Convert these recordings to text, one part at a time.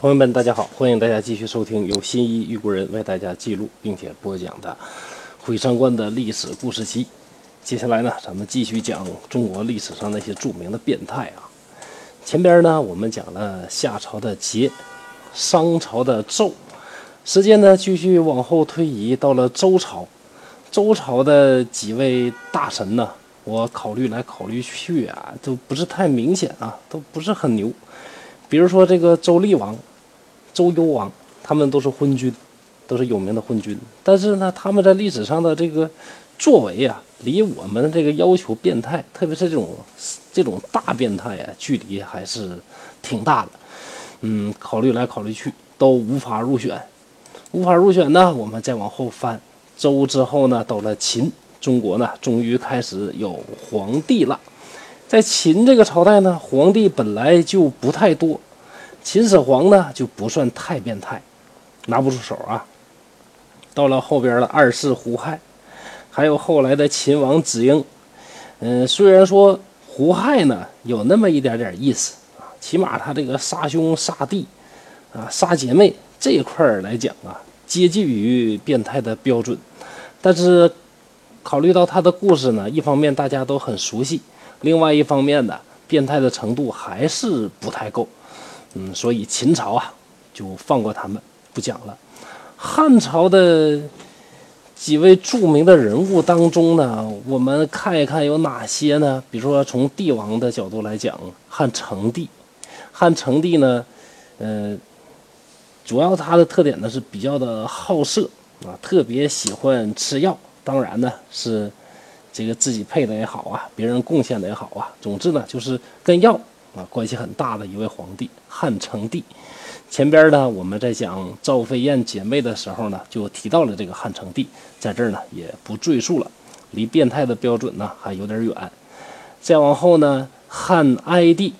朋友们，大家好，欢迎大家继续收听由新一玉国人为大家记录并且播讲的《毁三观的历史故事集》。接下来呢，咱们继续讲中国历史上那些著名的变态啊。前边呢，我们讲了夏朝的桀，商朝的纣，时间呢继续往后推移到了周朝。周朝的几位大神呢，我考虑来考虑去啊，都不是太明显啊，都不是很牛。比如说这个周厉王、周幽王，他们都是昏君，都是有名的昏君。但是呢，他们在历史上的这个作为啊，离我们这个要求变态，特别是这种这种大变态啊，距离还是挺大的。嗯，考虑来考虑去，都无法入选。无法入选呢，我们再往后翻，周之后呢，到了秦，中国呢，终于开始有皇帝了。在秦这个朝代呢，皇帝本来就不太多，秦始皇呢就不算太变态，拿不出手啊。到了后边的二世胡亥，还有后来的秦王子婴，嗯，虽然说胡亥呢有那么一点点意思啊，起码他这个杀兄杀弟啊、杀姐妹这一块来讲啊，接近于变态的标准。但是考虑到他的故事呢，一方面大家都很熟悉。另外一方面呢，变态的程度还是不太够，嗯，所以秦朝啊就放过他们不讲了。汉朝的几位著名的人物当中呢，我们看一看有哪些呢？比如说从帝王的角度来讲，汉成帝，汉成帝呢，呃，主要他的特点呢是比较的好色啊，特别喜欢吃药，当然呢是。这个自己配的也好啊，别人贡献的也好啊，总之呢，就是跟药啊关系很大的一位皇帝汉成帝。前边呢，我们在讲赵飞燕姐妹的时候呢，就提到了这个汉成帝，在这儿呢也不赘述了，离变态的标准呢还有点远。再往后呢，汉哀帝，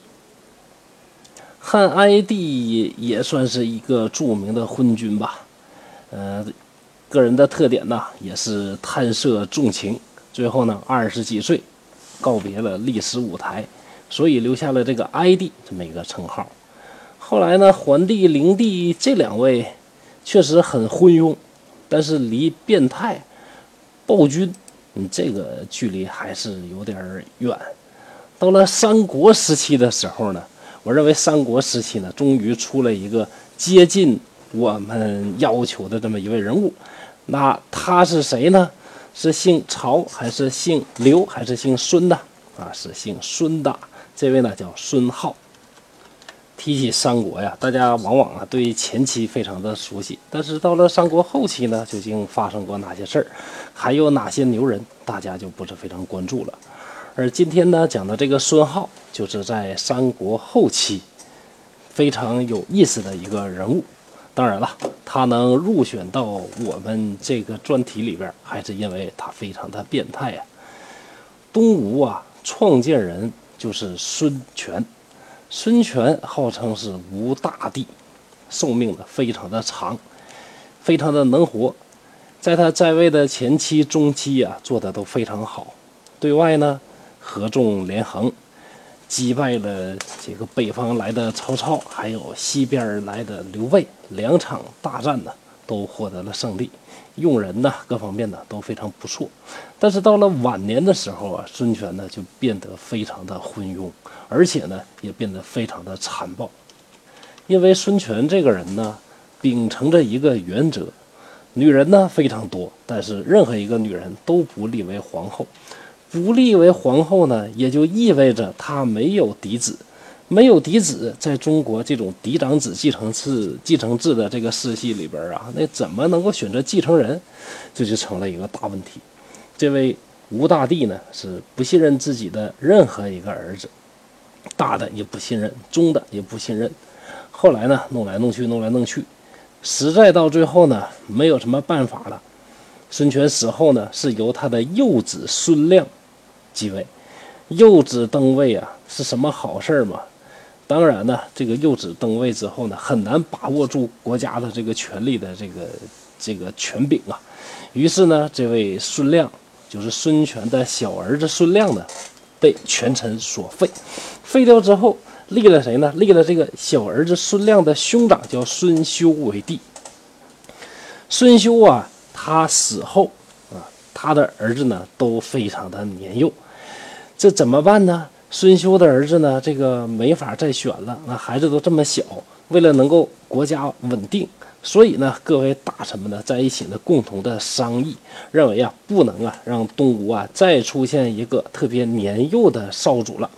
汉哀帝也算是一个著名的昏君吧，呃，个人的特点呢也是贪色重情。最后呢，二十几岁，告别了历史舞台，所以留下了这个哀帝这么一个称号。后来呢，桓帝、灵帝这两位确实很昏庸，但是离变态、暴君，嗯，这个距离还是有点远。到了三国时期的时候呢，我认为三国时期呢，终于出了一个接近我们要求的这么一位人物。那他是谁呢？是姓曹还是姓刘还是姓孙的啊？是姓孙的，这位呢叫孙浩。提起三国呀，大家往往啊对前期非常的熟悉，但是到了三国后期呢，究竟发生过哪些事儿，还有哪些牛人，大家就不是非常关注了。而今天呢讲的这个孙浩，就是在三国后期非常有意思的一个人物。当然了，他能入选到我们这个专题里边，还是因为他非常的变态呀。东吴啊，创建人就是孙权，孙权号称是吴大帝，寿命呢非常的长，非常的能活，在他在位的前期、中期啊，做的都非常好，对外呢合纵连横。击败了这个北方来的曹操，还有西边来的刘备，两场大战呢都获得了胜利，用人呢各方面呢都非常不错。但是到了晚年的时候啊，孙权呢就变得非常的昏庸，而且呢也变得非常的残暴。因为孙权这个人呢，秉承着一个原则：女人呢非常多，但是任何一个女人都不立为皇后。不立为皇后呢，也就意味着她没有嫡子，没有嫡子，在中国这种嫡长子继承制、继承制的这个世系里边啊，那怎么能够选择继承人？这就成了一个大问题。这位吴大帝呢，是不信任自己的任何一个儿子，大的也不信任，中的也不信任。后来呢，弄来弄去，弄来弄去，实在到最后呢，没有什么办法了。孙权死后呢，是由他的幼子孙亮。继位，幼子登位啊，是什么好事儿吗？当然呢，这个幼子登位之后呢，很难把握住国家的这个权力的这个这个权柄啊。于是呢，这位孙亮，就是孙权的小儿子孙亮呢，被权臣所废。废掉之后，立了谁呢？立了这个小儿子孙亮的兄长，叫孙修为帝。孙修啊，他死后啊，他的儿子呢都非常的年幼，这怎么办呢？孙休的儿子呢，这个没法再选了，那孩子都这么小，为了能够国家稳定，所以呢，各位大臣们呢在一起呢共同的商议，认为啊，不能啊让东吴啊再出现一个特别年幼的少主了，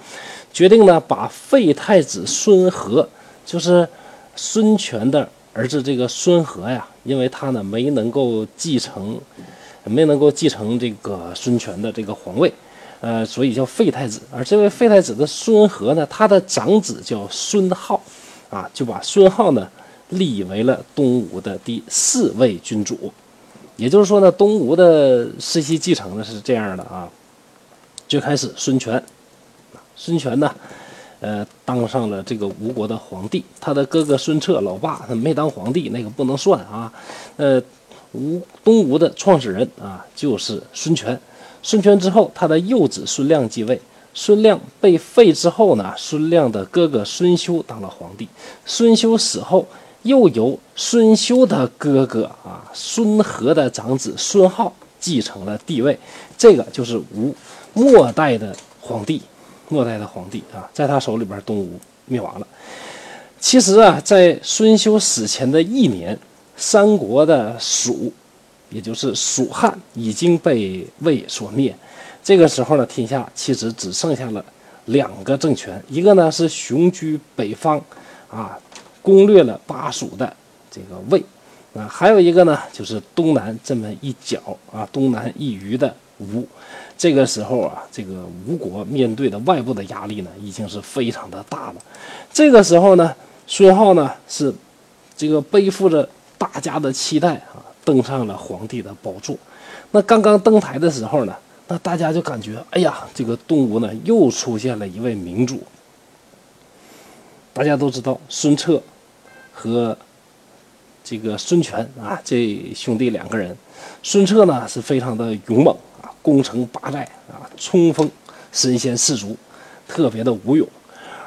决定呢把废太子孙和，就是孙权的儿子这个孙和呀。因为他呢没能够继承，没能够继承这个孙权的这个皇位，呃，所以叫废太子。而这位废太子的孙和呢，他的长子叫孙浩，啊，就把孙浩呢立为了东吴的第四位君主。也就是说呢，东吴的世袭继承呢是这样的啊，最开始孙权，孙权呢。呃，当上了这个吴国的皇帝，他的哥哥孙策，老爸他没当皇帝，那个不能算啊。呃，吴东吴的创始人啊，就是孙权。孙权之后，他的幼子孙亮继位。孙亮被废之后呢，孙亮的哥哥孙休当了皇帝。孙休死后，又由孙休的哥哥啊，孙和的长子孙浩继承了帝位。这个就是吴末代的皇帝。末代的皇帝啊，在他手里边，东吴灭亡了。其实啊，在孙休死前的一年，三国的蜀，也就是蜀汉，已经被魏所灭。这个时候呢，天下其实只剩下了两个政权，一个呢是雄居北方，啊，攻略了巴蜀的这个魏，啊，还有一个呢就是东南这么一角啊，东南一隅的吴。这个时候啊，这个吴国面对的外部的压力呢，已经是非常的大了。这个时候呢，孙浩呢是这个背负着大家的期待啊，登上了皇帝的宝座。那刚刚登台的时候呢，那大家就感觉，哎呀，这个东吴呢又出现了一位明主。大家都知道，孙策和这个孙权啊，这兄弟两个人，孙策呢是非常的勇猛啊。攻城拔寨啊，冲锋身先士卒，特别的武勇。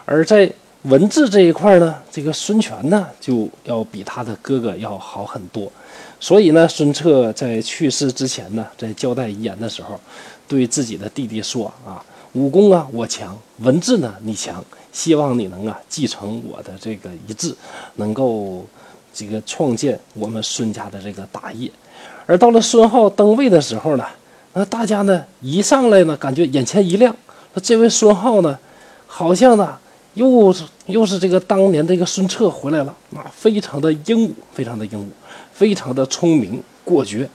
而在文字这一块呢，这个孙权呢就要比他的哥哥要好很多。所以呢，孙策在去世之前呢，在交代遗言的时候，对自己的弟弟说：“啊，武功啊我强，文字呢你强，希望你能啊继承我的这个遗志，能够这个创建我们孙家的这个大业。”而到了孙浩登位的时候呢。那大家呢一上来呢，感觉眼前一亮，说这位孙浩呢，好像呢又是又是这个当年这个孙策回来了啊，非常的英武，非常的英武，非常的聪明果决，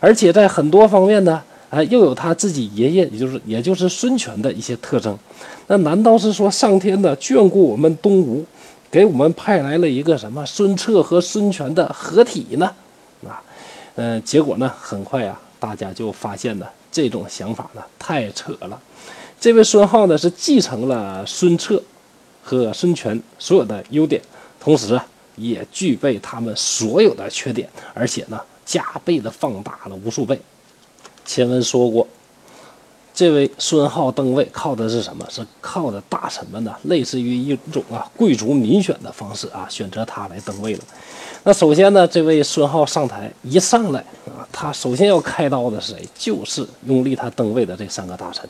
而且在很多方面呢，哎，又有他自己爷爷，也就是也就是孙权的一些特征。那难道是说上天的眷顾我们东吴，给我们派来了一个什么孙策和孙权的合体呢？啊，嗯，结果呢，很快啊。大家就发现呢，这种想法呢太扯了。这位孙浩呢是继承了孙策和孙权所有的优点，同时也具备他们所有的缺点，而且呢加倍的放大了无数倍。前文说过，这位孙浩登位靠的是什么？是靠的大臣们呢，类似于一种啊贵族民选的方式啊，选择他来登位了。那首先呢，这位孙浩上台一上来啊，他首先要开刀的是谁？就是拥立他登位的这三个大臣。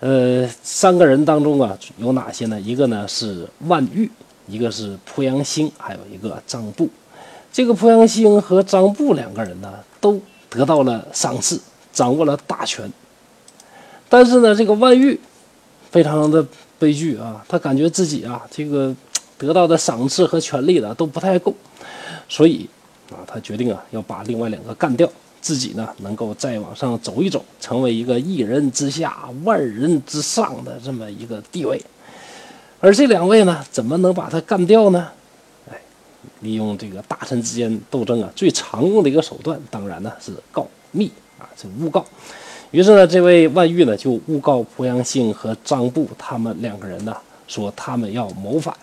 呃，三个人当中啊，有哪些呢？一个呢是万玉，一个是濮阳兴，还有一个张布。这个濮阳兴和张布两个人呢，都得到了赏赐，掌握了大权。但是呢，这个万玉非常的悲剧啊，他感觉自己啊，这个。得到的赏赐和权力呢都不太够，所以啊，他决定啊要把另外两个干掉，自己呢能够再往上走一走，成为一个一人之下万人之上的这么一个地位。而这两位呢，怎么能把他干掉呢？哎，利用这个大臣之间斗争啊，最常用的一个手段，当然呢是告密啊，这诬告。于是呢，这位万玉呢就诬告濮阳兴和张布他们两个人呢。说他们要谋反，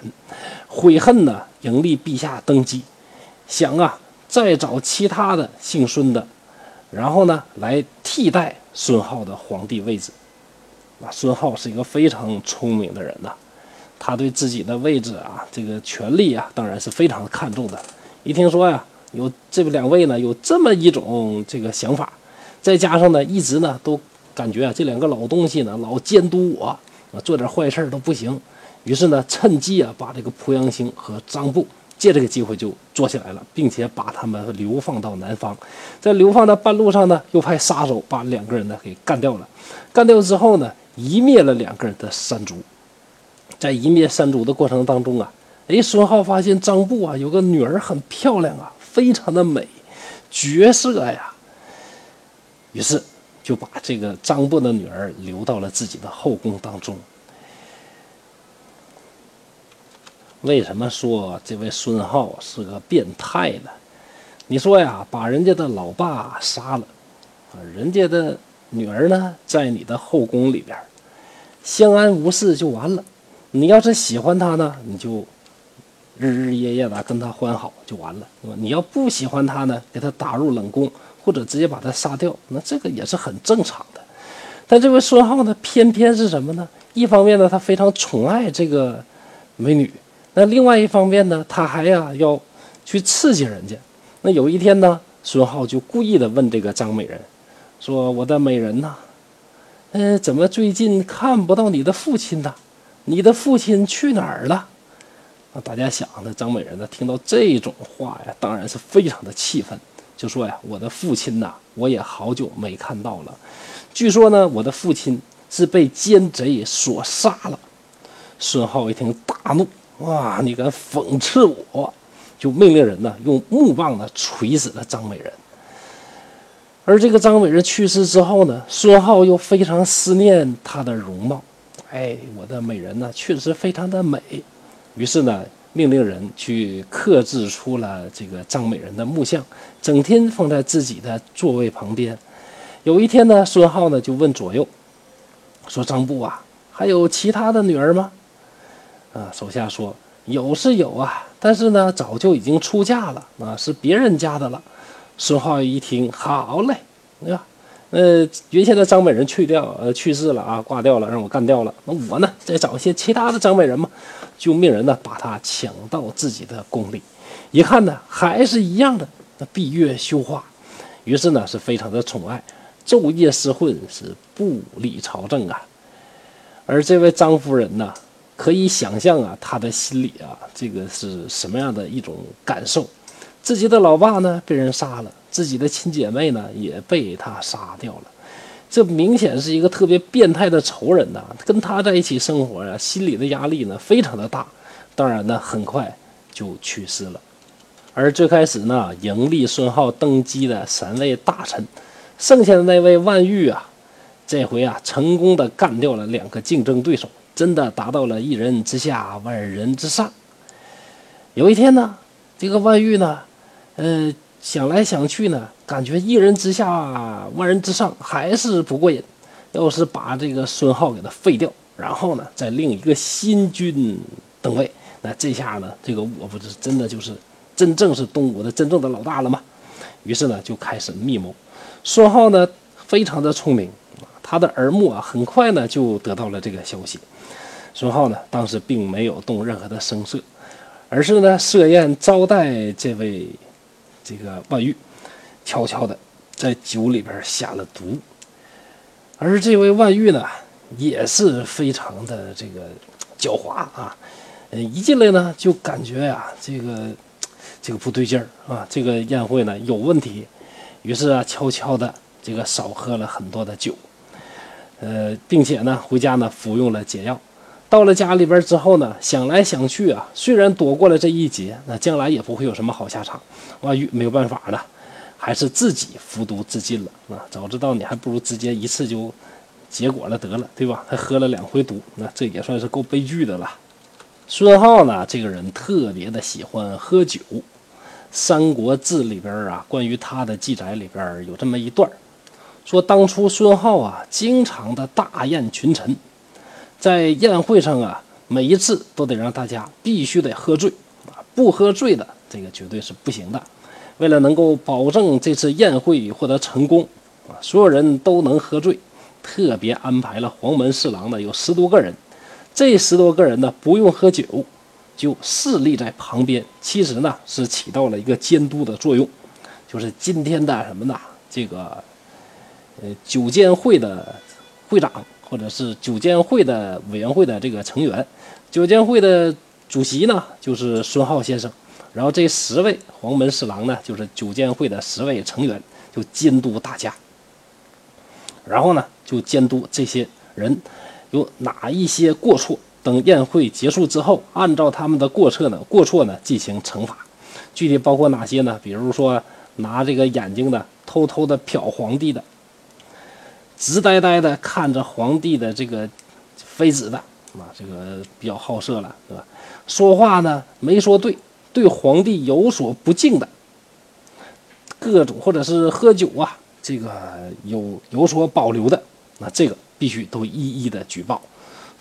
悔恨呢，迎立陛下登基，想啊，再找其他的姓孙的，然后呢，来替代孙浩的皇帝位置。啊，孙浩是一个非常聪明的人呐，他对自己的位置啊，这个权力啊，当然是非常看重的。一听说呀，有这两位呢，有这么一种这个想法，再加上呢，一直呢都感觉啊，这两个老东西呢，老监督我，啊，做点坏事都不行。于是呢，趁机啊，把这个濮阳兴和张布借这个机会就做起来了，并且把他们流放到南方。在流放的半路上呢，又派杀手把两个人呢给干掉了。干掉之后呢，一灭了两个人的山族。在一灭三族的过程当中啊，哎，孙浩发现张布啊有个女儿很漂亮啊，非常的美，绝色呀。于是就把这个张布的女儿留到了自己的后宫当中。为什么说这位孙浩是个变态呢？你说呀，把人家的老爸杀了，啊，人家的女儿呢在你的后宫里边，相安无事就完了。你要是喜欢他呢，你就日日夜夜的跟他欢好就完了，你要不喜欢他呢，给他打入冷宫，或者直接把他杀掉，那这个也是很正常的。但这位孙浩呢，偏偏是什么呢？一方面呢，他非常宠爱这个美女；那另外一方面呢，他还呀要去刺激人家。那有一天呢，孙浩就故意的问这个张美人，说：“我的美人呐，嗯，怎么最近看不到你的父亲呢？”你的父亲去哪儿了？啊，大家想，那张美人呢？听到这种话呀，当然是非常的气愤，就说呀：“我的父亲呐，我也好久没看到了。据说呢，我的父亲是被奸贼所杀了。”孙浩一听大怒：“哇，你敢讽刺我！”就命令人呢，用木棒呢锤死了张美人。而这个张美人去世之后呢，孙浩又非常思念她的容貌。哎，我的美人呢，确实非常的美。于是呢，命令人去刻制出了这个张美人的木像，整天放在自己的座位旁边。有一天呢，孙浩呢就问左右说：“张布啊，还有其他的女儿吗？”啊，手下说：“有是有啊，但是呢，早就已经出嫁了，啊，是别人家的了。”孙浩一听，好嘞，对吧？呃，原先的张美人去掉，呃，去世了啊，挂掉了，让我干掉了。那我呢，再找一些其他的张美人嘛，就命人呢把她抢到自己的宫里。一看呢，还是一样的，那闭月羞花。于是呢，是非常的宠爱，昼夜厮混，是不理朝政啊。而这位张夫人呢，可以想象啊，他的心里啊，这个是什么样的一种感受？自己的老爸呢，被人杀了。自己的亲姐妹呢也被他杀掉了，这明显是一个特别变态的仇人呐！跟他在一起生活呀，心里的压力呢非常的大。当然呢，很快就去世了。而最开始呢，迎立孙浩登基的三位大臣，剩下的那位万玉啊，这回啊成功的干掉了两个竞争对手，真的达到了一人之下，万人之上。有一天呢，这个万玉呢，呃。想来想去呢，感觉一人之下，万人之上还是不过瘾。要是把这个孙浩给他废掉，然后呢，再另一个新君登位，那这下呢，这个我不是真的就是真正是东吴的真正的老大了吗？于是呢，就开始密谋。孙浩呢，非常的聪明，他的耳目啊，很快呢就得到了这个消息。孙浩呢，当时并没有动任何的声色，而是呢设宴招待这位。这个万玉悄悄的在酒里边下了毒，而这位万玉呢也是非常的这个狡猾啊，嗯，一进来呢就感觉呀这个这个不对劲儿啊，这个宴会呢有问题，于是啊悄悄的这个少喝了很多的酒，呃，并且呢回家呢服用了解药。到了家里边之后呢，想来想去啊，虽然躲过了这一劫，那将来也不会有什么好下场。万玉没有办法了，还是自己服毒自尽了啊！早知道你还不如直接一次就结果了得了，对吧？还喝了两回毒，那这也算是够悲剧的了。孙浩呢，这个人特别的喜欢喝酒，《三国志》里边啊，关于他的记载里边有这么一段说当初孙浩啊，经常的大宴群臣。在宴会上啊，每一次都得让大家必须得喝醉啊，不喝醉的这个绝对是不行的。为了能够保证这次宴会获得成功啊，所有人都能喝醉，特别安排了黄门侍郎呢有十多个人，这十多个人呢，不用喝酒，就侍立在旁边，其实呢是起到了一个监督的作用。就是今天的什么呢？这个九监会的会长，或者是九监会的委员会的这个成员，九监会的主席呢就是孙浩先生。然后这十位黄门侍郎呢，就是九监会的十位成员，就监督大家。然后呢，就监督这些人有哪一些过错，等宴会结束之后，按照他们的过错呢，过错呢进行惩罚。具体包括哪些呢？比如说拿这个眼睛的偷偷的瞟皇帝的，直呆呆的看着皇帝的这个妃子的，啊，这个比较好色了，对吧？说话呢没说对。对皇帝有所不敬的，各种或者是喝酒啊，这个有有所保留的，那这个必须都一一的举报，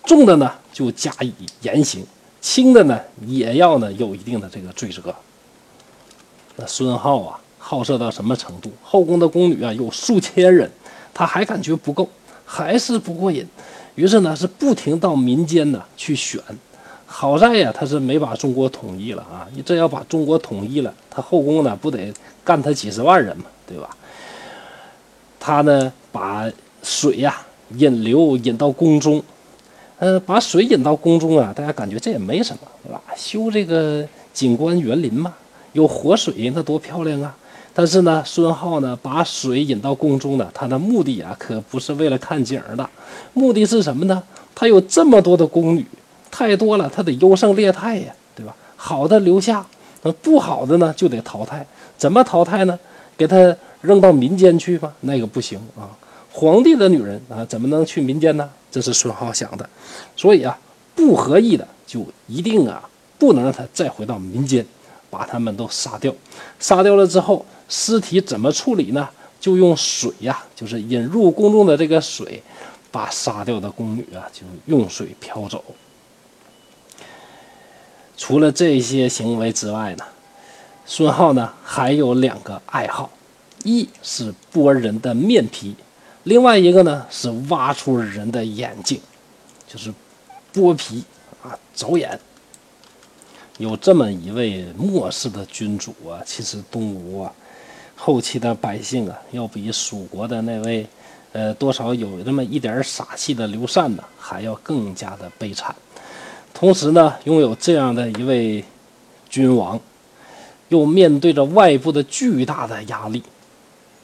重的呢就加以严刑，轻的呢也要呢有一定的这个罪责。那孙浩啊，好色到什么程度？后宫的宫女啊有数千人，他还感觉不够，还是不过瘾，于是呢是不停到民间呢去选。好在呀，他是没把中国统一了啊！你这要把中国统一了，他后宫呢不得干他几十万人嘛，对吧？他呢把水呀引流引到宫中，呃，把水引到宫中啊，大家感觉这也没什么，对吧？修这个景观园林嘛，有活水那多漂亮啊！但是呢，孙浩呢把水引到宫中呢，他的目的啊可不是为了看景的，目的是什么呢？他有这么多的宫女。太多了，他得优胜劣汰呀，对吧？好的留下，那不好的呢就得淘汰。怎么淘汰呢？给他扔到民间去吧，那个不行啊。皇帝的女人啊，怎么能去民间呢？这是孙浩想的。所以啊，不合意的就一定啊，不能让他再回到民间，把他们都杀掉。杀掉了之后，尸体怎么处理呢？就用水呀，就是引入宫中的这个水，把杀掉的宫女啊，就用水漂走。除了这些行为之外呢，孙浩呢还有两个爱好，一是剥人的面皮，另外一个呢是挖出人的眼睛，就是剥皮啊，走眼。有这么一位末世的君主啊，其实东吴啊后期的百姓啊，要比蜀国的那位呃多少有那么一点傻气的刘禅呢，还要更加的悲惨。同时呢，拥有这样的一位君王，又面对着外部的巨大的压力，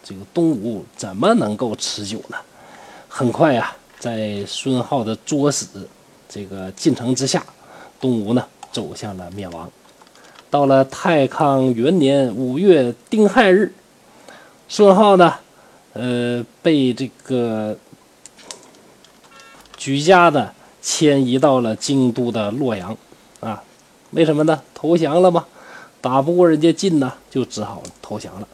这个东吴怎么能够持久呢？很快呀，在孙浩的作死这个进程之下，东吴呢走向了灭亡。到了太康元年五月丁亥日，孙浩呢，呃，被这个举家的。迁移到了京都的洛阳，啊，为什么呢？投降了吗？打不过人家晋呢，就只好投降了。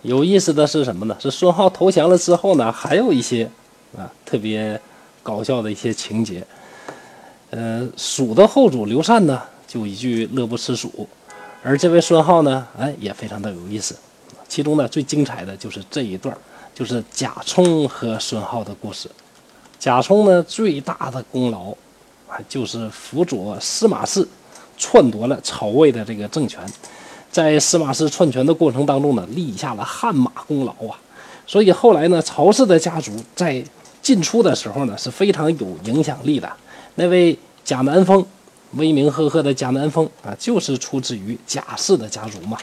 有意思的是什么呢？是孙浩投降了之后呢，还有一些啊特别搞笑的一些情节。呃，蜀的后主刘禅呢，就一句乐不思蜀，而这位孙浩呢，哎，也非常的有意思。其中呢，最精彩的就是这一段，就是贾充和孙浩的故事。贾充呢，最大的功劳啊，就是辅佐司马氏篡夺了曹魏的这个政权，在司马氏篡权的过程当中呢，立下了汗马功劳啊。所以后来呢，曹氏的家族在进出的时候呢，是非常有影响力的。那位贾南风，威名赫赫的贾南风啊，就是出自于贾氏的家族嘛。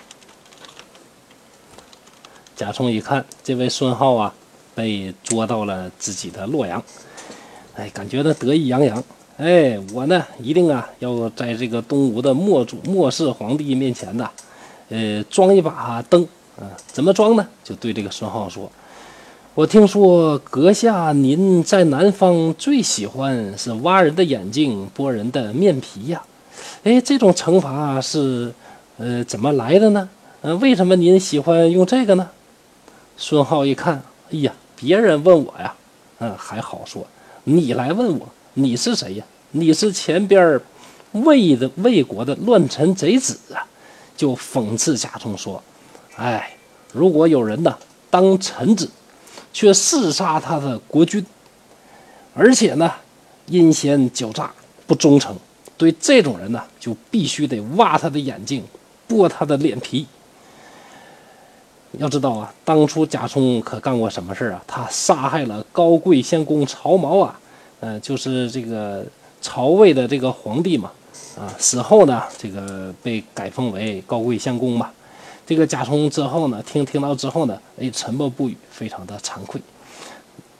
贾充一看，这位孙浩啊。被捉到了自己的洛阳，哎，感觉呢得意洋洋。哎，我呢一定啊要在这个东吴的末主末世皇帝面前呢，呃，装一把灯啊。怎么装呢？就对这个孙浩说：“我听说阁下您在南方最喜欢是挖人的眼睛、剥人的面皮呀。哎，这种惩罚是呃怎么来的呢？呃，为什么您喜欢用这个呢？”孙浩一看，哎呀！别人问我呀，嗯，还好说。你来问我，你是谁呀？你是前边魏的魏国的乱臣贼子啊！就讽刺贾充说：“哎，如果有人呢当臣子，却弑杀他的国君，而且呢，阴险狡诈、不忠诚。对这种人呢，就必须得挖他的眼睛，剥他的脸皮。要知道啊，当初贾充可干过什么事啊？他杀害了高贵仙公曹髦啊，呃，就是这个曹魏的这个皇帝嘛，啊，死后呢，这个被改封为高贵仙公嘛。这个贾充之后呢，听听到之后呢，哎，沉默不语，非常的惭愧。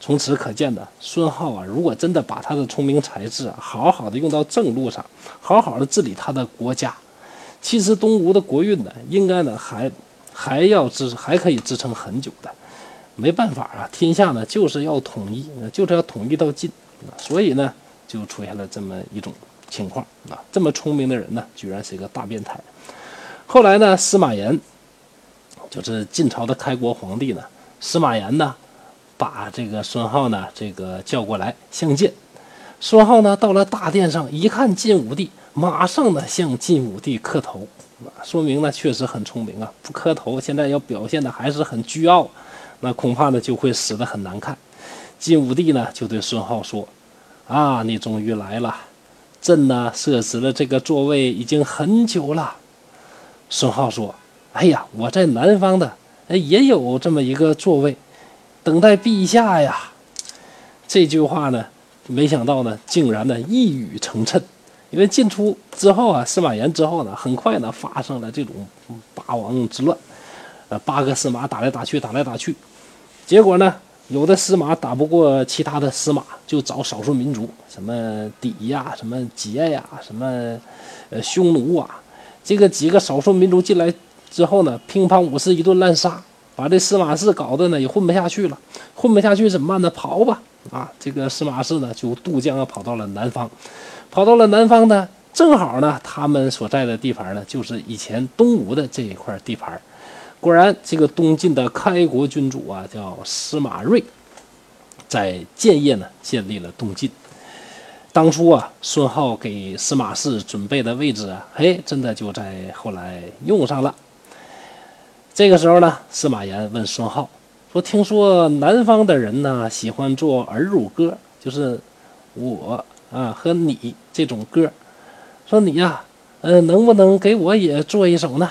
从此可见的，孙浩啊，如果真的把他的聪明才智啊，好好的用到正路上，好好的治理他的国家，其实东吴的国运呢，应该呢还。还要支还可以支撑很久的，没办法啊，天下呢就是要统一，就是要统一到尽，所以呢就出现了这么一种情况。啊，这么聪明的人呢，居然是一个大变态。后来呢，司马炎就是晋朝的开国皇帝呢，司马炎呢把这个孙浩呢这个叫过来相见，孙浩呢到了大殿上一看晋武帝，马上呢向晋武帝磕头。说明呢，确实很聪明啊！不磕头，现在要表现的还是很倨傲，那恐怕呢就会死得很难看。晋武帝呢就对孙浩说：“啊，你终于来了，朕呢设置了这个座位已经很久了。”孙浩说：“哎呀，我在南方的，也有这么一个座位，等待陛下呀。”这句话呢，没想到呢，竟然呢一语成谶。因为进出之后啊，司马炎之后呢，很快呢发生了这种八王之乱，呃，八个司马打来打去，打来打去，结果呢，有的司马打不过其他的司马，就找少数民族，什么氐呀，什么桀呀，什么呃匈奴啊，这个几个少数民族进来之后呢，乒乓武士一顿滥杀，把这司马氏搞得呢也混不下去了，混不下去怎么办呢？跑吧，啊，这个司马氏呢就渡江啊，跑到了南方。跑到了南方呢，正好呢，他们所在的地盘呢，就是以前东吴的这一块地盘。果然，这个东晋的开国君主啊，叫司马睿，在建业呢建立了东晋。当初啊，孙浩给司马氏准备的位置啊，嘿，真的就在后来用上了。这个时候呢，司马炎问孙浩说：“听说南方的人呢，喜欢做儿乳歌，就是我。”啊，和你这种歌，说你呀，呃，能不能给我也做一首呢？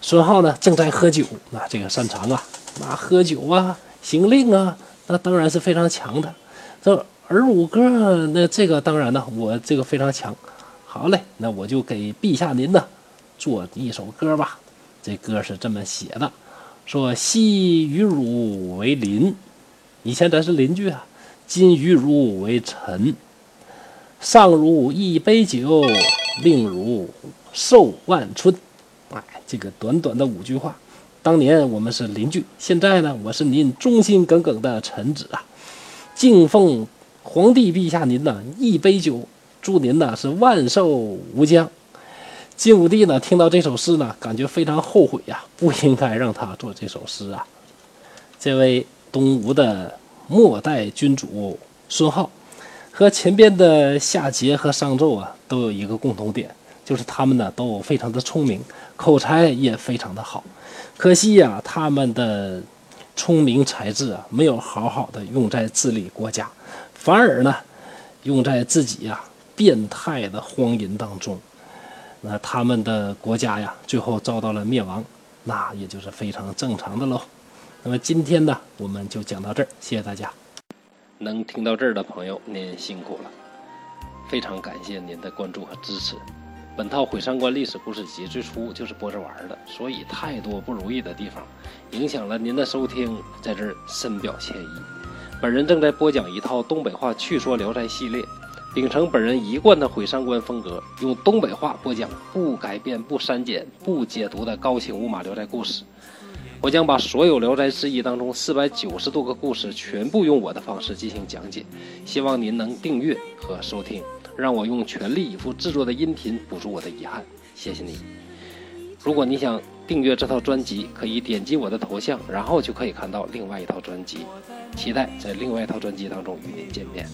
孙浩呢正在喝酒，那这个擅长啊，那喝酒啊，行令啊，那当然是非常强的。这儿舞歌，那这个当然呢，我这个非常强。好嘞，那我就给陛下您呢做一首歌吧。这歌是这么写的：说昔与汝为邻，以前咱是邻居啊，今与汝为臣。上如一杯酒，令如寿万春。哎，这个短短的五句话，当年我们是邻居，现在呢，我是您忠心耿耿的臣子啊！敬奉皇帝陛下您呢一杯酒，祝您呢是万寿无疆。晋武帝呢听到这首诗呢，感觉非常后悔呀，不应该让他做这首诗啊。这位东吴的末代君主孙浩。和前边的夏桀和商纣啊，都有一个共同点，就是他们呢都非常的聪明，口才也非常的好。可惜呀，他们的聪明才智啊，没有好好的用在治理国家，反而呢，用在自己呀变态的荒淫当中。那他们的国家呀，最后遭到了灭亡，那也就是非常正常的喽。那么今天呢，我们就讲到这儿，谢谢大家。能听到这儿的朋友，您辛苦了，非常感谢您的关注和支持。本套《毁三观历史故事集》最初就是播着玩的，所以太多不如意的地方，影响了您的收听，在这儿深表歉意。本人正在播讲一套东北话趣说聊斋系列，秉承本人一贯的毁三观风格，用东北话播讲不改变、不删减、不解读的高清无码聊斋故事。我将把所有《聊斋志异》当中四百九十多个故事全部用我的方式进行讲解，希望您能订阅和收听，让我用全力以赴制作的音频补足我的遗憾。谢谢你。如果你想订阅这套专辑，可以点击我的头像，然后就可以看到另外一套专辑。期待在另外一套专辑当中与您见面。